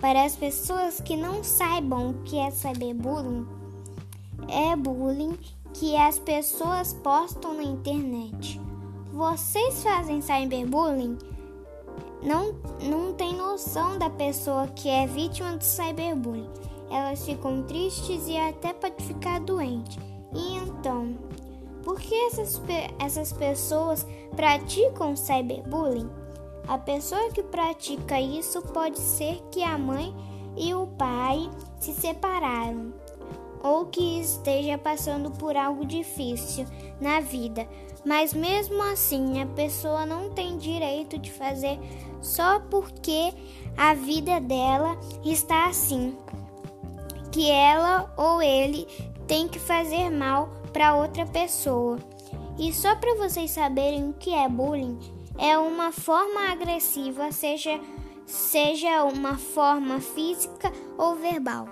Para as pessoas que não saibam o que é cyberbullying, é bullying que as pessoas postam na internet. Vocês fazem cyberbullying? Não, não tem noção da pessoa que é vítima do cyberbullying. Elas ficam tristes e até pode ficar doente. E então, por que essas, essas pessoas praticam cyberbullying? A pessoa que pratica isso pode ser que a mãe e o pai se separaram ou que esteja passando por algo difícil na vida, mas mesmo assim a pessoa não tem direito de fazer só porque a vida dela está assim, que ela ou ele tem que fazer mal para outra pessoa. E só para vocês saberem o que é bullying, é uma forma agressiva, seja seja uma forma física ou verbal.